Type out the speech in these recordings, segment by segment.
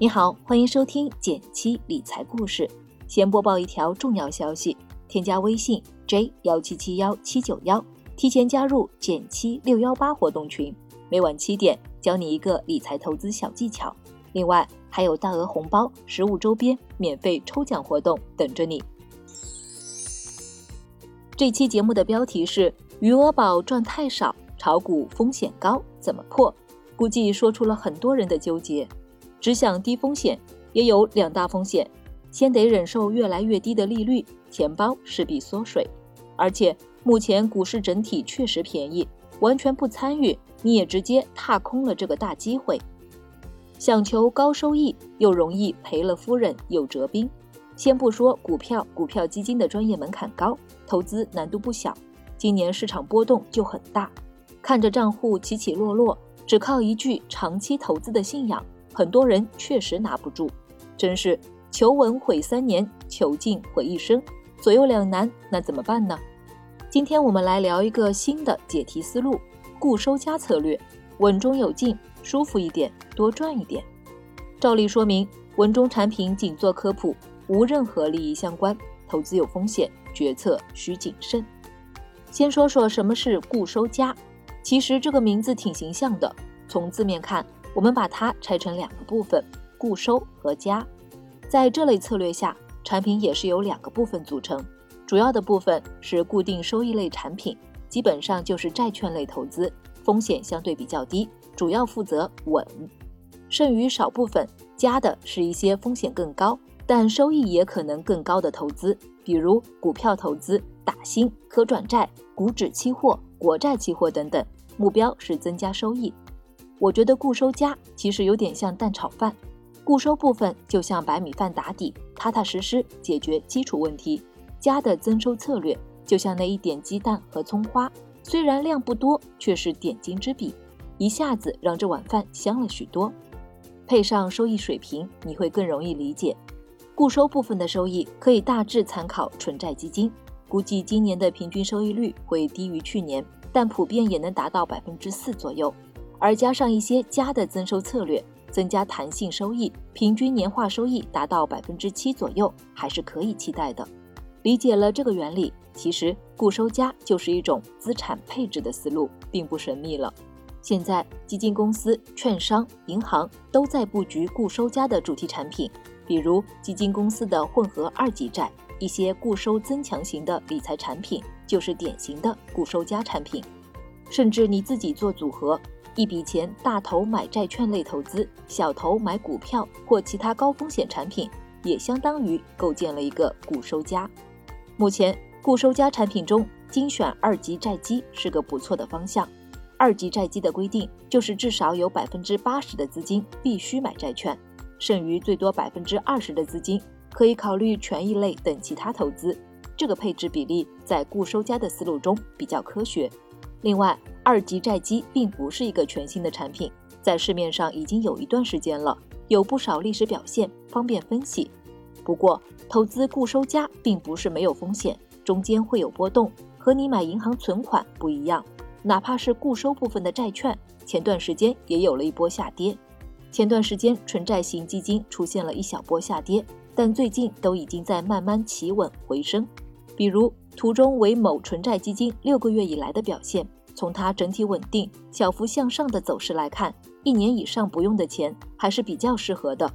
你好，欢迎收听减七理财故事。先播报一条重要消息：添加微信 j 幺七七幺七九幺，提前加入减七六幺八活动群，每晚七点教你一个理财投资小技巧。另外还有大额红包、实物周边、免费抽奖活动等着你。这期节目的标题是“余额宝赚太少，炒股风险高，怎么破？”估计说出了很多人的纠结。只想低风险，也有两大风险：先得忍受越来越低的利率，钱包势必缩水；而且目前股市整体确实便宜，完全不参与，你也直接踏空了这个大机会。想求高收益，又容易赔了夫人又折兵。先不说股票、股票基金的专业门槛高，投资难度不小，今年市场波动就很大。看着账户起起落落，只靠一句长期投资的信仰，很多人确实拿不住。真是求稳毁三年，求进毁一生，左右两难，那怎么办呢？今天我们来聊一个新的解题思路——固收加策略，稳中有进，舒服一点，多赚一点。照例说明，文中产品仅做科普。无任何利益相关，投资有风险，决策需谨慎。先说说什么是固收加，其实这个名字挺形象的。从字面看，我们把它拆成两个部分：固收和加。在这类策略下，产品也是由两个部分组成。主要的部分是固定收益类产品，基本上就是债券类投资，风险相对比较低，主要负责稳。剩余少部分加的是一些风险更高。但收益也可能更高的投资，比如股票投资、打新、可转债、股指期货、国债期货等等，目标是增加收益。我觉得固收加其实有点像蛋炒饭，固收部分就像白米饭打底，踏踏实实解决基础问题；加的增收策略就像那一点鸡蛋和葱花，虽然量不多，却是点睛之笔，一下子让这碗饭香了许多。配上收益水平，你会更容易理解。固收部分的收益可以大致参考纯债基金，估计今年的平均收益率会低于去年，但普遍也能达到百分之四左右。而加上一些加的增收策略，增加弹性收益，平均年化收益达到百分之七左右，还是可以期待的。理解了这个原理，其实固收加就是一种资产配置的思路，并不神秘了。现在基金公司、券商、银行都在布局固收加的主题产品。比如基金公司的混合二级债，一些固收增强型的理财产品，就是典型的固收加产品。甚至你自己做组合，一笔钱大头买债券类投资，小头买股票或其他高风险产品，也相当于构建了一个固收加。目前固收加产品中，精选二级债基是个不错的方向。二级债基的规定就是至少有百分之八十的资金必须买债券。剩余最多百分之二十的资金可以考虑权益类等其他投资，这个配置比例在固收加的思路中比较科学。另外，二级债基并不是一个全新的产品，在市面上已经有一段时间了，有不少历史表现，方便分析。不过，投资固收加并不是没有风险，中间会有波动，和你买银行存款不一样。哪怕是固收部分的债券，前段时间也有了一波下跌。前段时间，纯债型基金出现了一小波下跌，但最近都已经在慢慢企稳回升。比如图中为某纯债基金六个月以来的表现，从它整体稳定、小幅向上的走势来看，一年以上不用的钱还是比较适合的。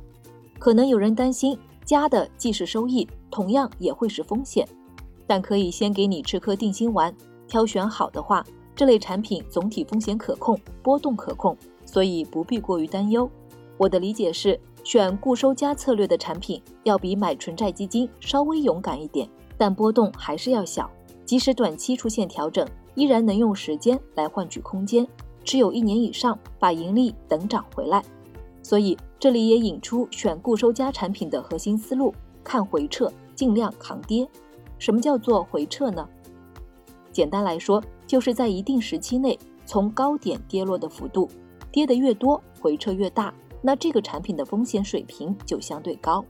可能有人担心加的既是收益，同样也会是风险，但可以先给你吃颗定心丸。挑选好的话，这类产品总体风险可控，波动可控，所以不必过于担忧。我的理解是，选固收加策略的产品要比买纯债基金稍微勇敢一点，但波动还是要小。即使短期出现调整，依然能用时间来换取空间，持有一年以上，把盈利等涨回来。所以这里也引出选固收加产品的核心思路：看回撤，尽量扛跌。什么叫做回撤呢？简单来说，就是在一定时期内从高点跌落的幅度，跌得越多，回撤越大。那这个产品的风险水平就相对高。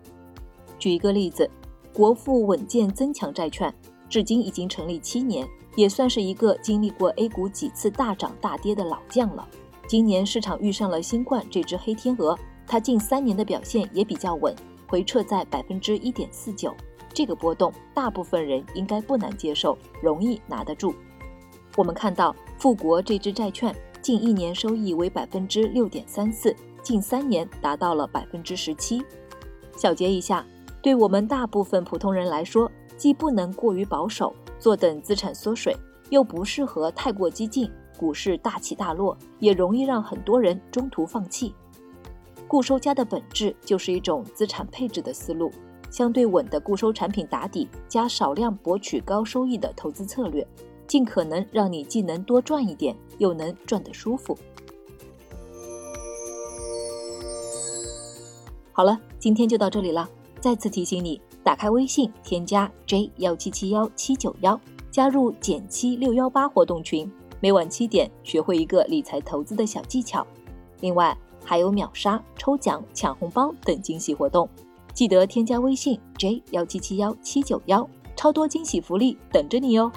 举一个例子，国富稳健增强债券至今已经成立七年，也算是一个经历过 A 股几次大涨大跌的老将了。今年市场遇上了新冠这只黑天鹅，它近三年的表现也比较稳，回撤在百分之一点四九。这个波动，大部分人应该不难接受，容易拿得住。我们看到富国这支债券近一年收益为百分之六点三四，近三年达到了百分之十七。小结一下，对我们大部分普通人来说，既不能过于保守，坐等资产缩水，又不适合太过激进。股市大起大落，也容易让很多人中途放弃。固收加的本质就是一种资产配置的思路，相对稳的固收产品打底，加少量博取高收益的投资策略，尽可能让你既能多赚一点，又能赚得舒服。好了，今天就到这里了。再次提醒你，打开微信，添加 j 幺七七幺七九幺，加入减七六幺八活动群。每晚七点，学会一个理财投资的小技巧，另外还有秒杀、抽奖、抢红包等惊喜活动，记得添加微信 j 幺七七幺七九幺，超多惊喜福利等着你哦。